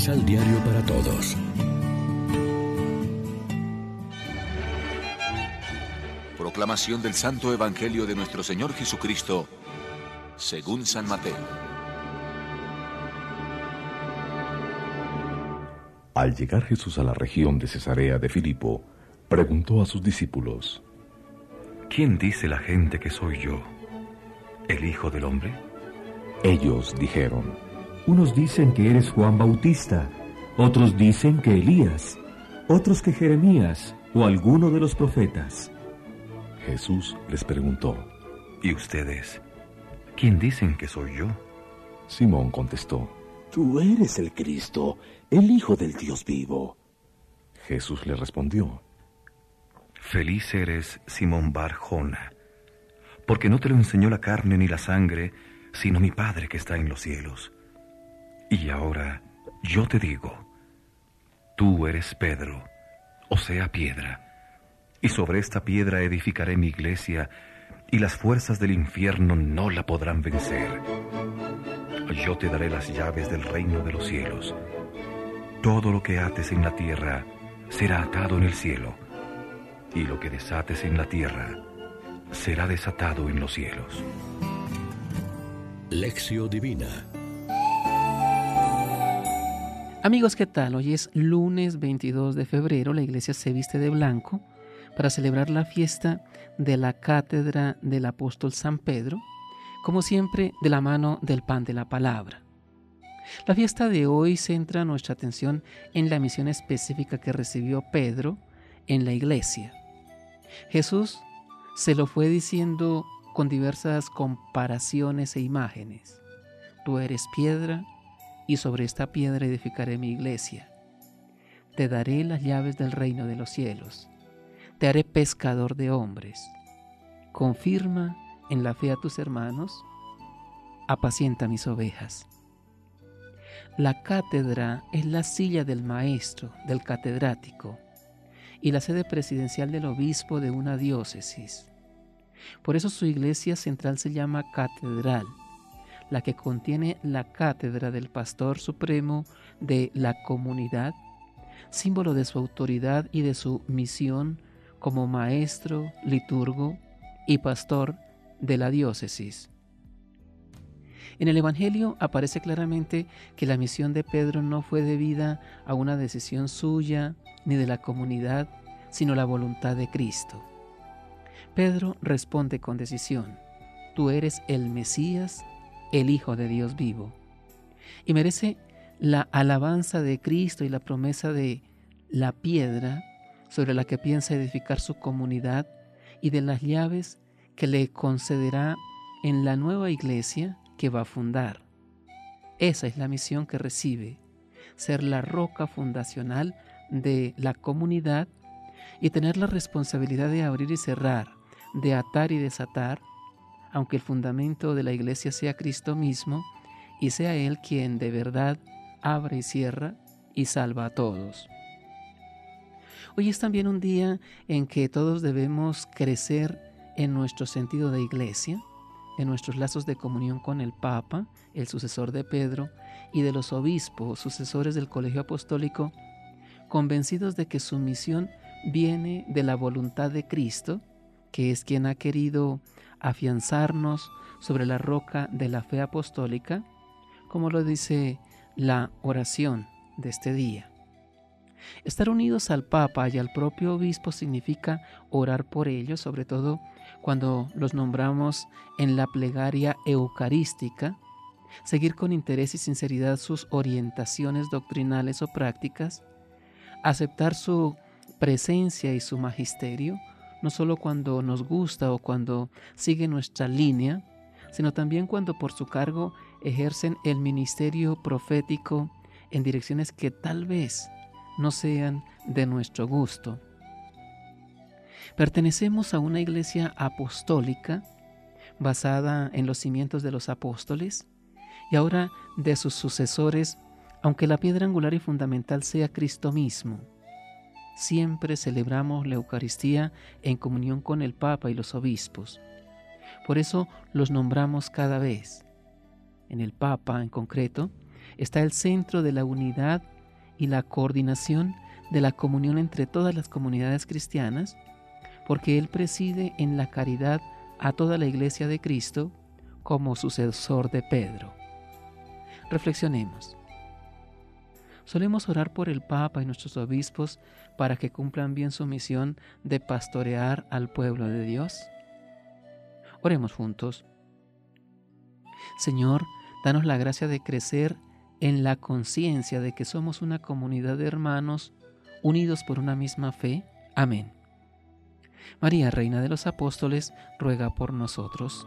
Misal Diario para Todos. Proclamación del Santo Evangelio de nuestro Señor Jesucristo, según San Mateo. Al llegar Jesús a la región de Cesarea de Filipo, preguntó a sus discípulos, ¿Quién dice la gente que soy yo? ¿El Hijo del Hombre? Ellos dijeron, Unos dicen que eres Juan Bautista, otros dicen que Elías, otros que Jeremías o alguno de los profetas. Jesús les preguntó, ¿Y ustedes? ¿Quién dicen que soy yo? Simón contestó, Tú eres el Cristo, el Hijo del Dios vivo. Jesús le respondió, Feliz eres, Simón Barjona, porque no te lo enseñó la carne ni la sangre, sino mi Padre que está en los cielos. Y ahora yo te digo, tú eres Pedro, o sea, piedra, y sobre esta piedra edificaré mi iglesia, y las fuerzas del infierno no la podrán vencer. Yo te daré las llaves del reino de los cielos. Todo lo que ates en la tierra será atado en el cielo, y lo que desates en la tierra será desatado en los cielos. Lección Divina Amigos, ¿qué tal? Hoy es lunes 22 de febrero, la iglesia se viste de blanco para celebrar la fiesta de la cátedra del apóstol San Pedro, como siempre de la mano del pan de la palabra. La fiesta de hoy centra nuestra atención en la misión específica que recibió Pedro en la iglesia. Jesús se lo fue diciendo con diversas comparaciones e imágenes. Tú eres piedra y sobre esta piedra edificaré mi iglesia. Te daré las llaves del reino de los cielos. Te haré pescador de hombres. Confirma en la fe a tus hermanos. Apacienta mis ovejas. La cátedra es la silla del maestro, del catedrático, y la sede presidencial del obispo de una diócesis. Por eso su iglesia central se llama catedral, la que contiene la cátedra del pastor supremo de la comunidad, símbolo de su autoridad y de su misión como maestro, liturgo y pastor de la diócesis. En el Evangelio aparece claramente que la misión de Pedro no fue debida a una decisión suya ni de la comunidad, sino la voluntad de Cristo. Pedro responde con decisión, tú eres el Mesías, el Hijo de Dios vivo. Y merece la alabanza de Cristo y la promesa de la piedra sobre la que piensa edificar su comunidad y de las llaves que le concederá en la nueva iglesia que va a fundar. Esa es la misión que recibe, ser la roca fundacional de la comunidad y tener la responsabilidad de abrir y cerrar, de atar y desatar, aunque el fundamento de la iglesia sea Cristo mismo y sea Él quien de verdad abre y cierra y salva a todos. Hoy es también un día en que todos debemos crecer en nuestro sentido de iglesia, en nuestros lazos de comunión con el Papa, el sucesor de Pedro, y de los obispos, sucesores del colegio apostólico, convencidos de que su misión viene de la voluntad de Cristo, que es quien ha querido afianzarnos sobre la roca de la fe apostólica, como lo dice la oración de este día. Estar unidos al Papa y al propio obispo significa orar por ellos, sobre todo cuando los nombramos en la plegaria eucarística, seguir con interés y sinceridad sus orientaciones doctrinales o prácticas, aceptar su presencia y su magisterio, no solo cuando nos gusta o cuando sigue nuestra línea, sino también cuando por su cargo ejercen el ministerio profético en direcciones que tal vez no sean de nuestro gusto. Pertenecemos a una iglesia apostólica basada en los cimientos de los apóstoles y ahora de sus sucesores, aunque la piedra angular y fundamental sea Cristo mismo. Siempre celebramos la Eucaristía en comunión con el Papa y los obispos. Por eso los nombramos cada vez. En el Papa en concreto, está el centro de la unidad y la coordinación de la comunión entre todas las comunidades cristianas, porque Él preside en la caridad a toda la iglesia de Cristo como sucesor de Pedro. Reflexionemos. Solemos orar por el Papa y nuestros obispos para que cumplan bien su misión de pastorear al pueblo de Dios. Oremos juntos. Señor, danos la gracia de crecer en la conciencia de que somos una comunidad de hermanos unidos por una misma fe. Amén. María, Reina de los Apóstoles, ruega por nosotros.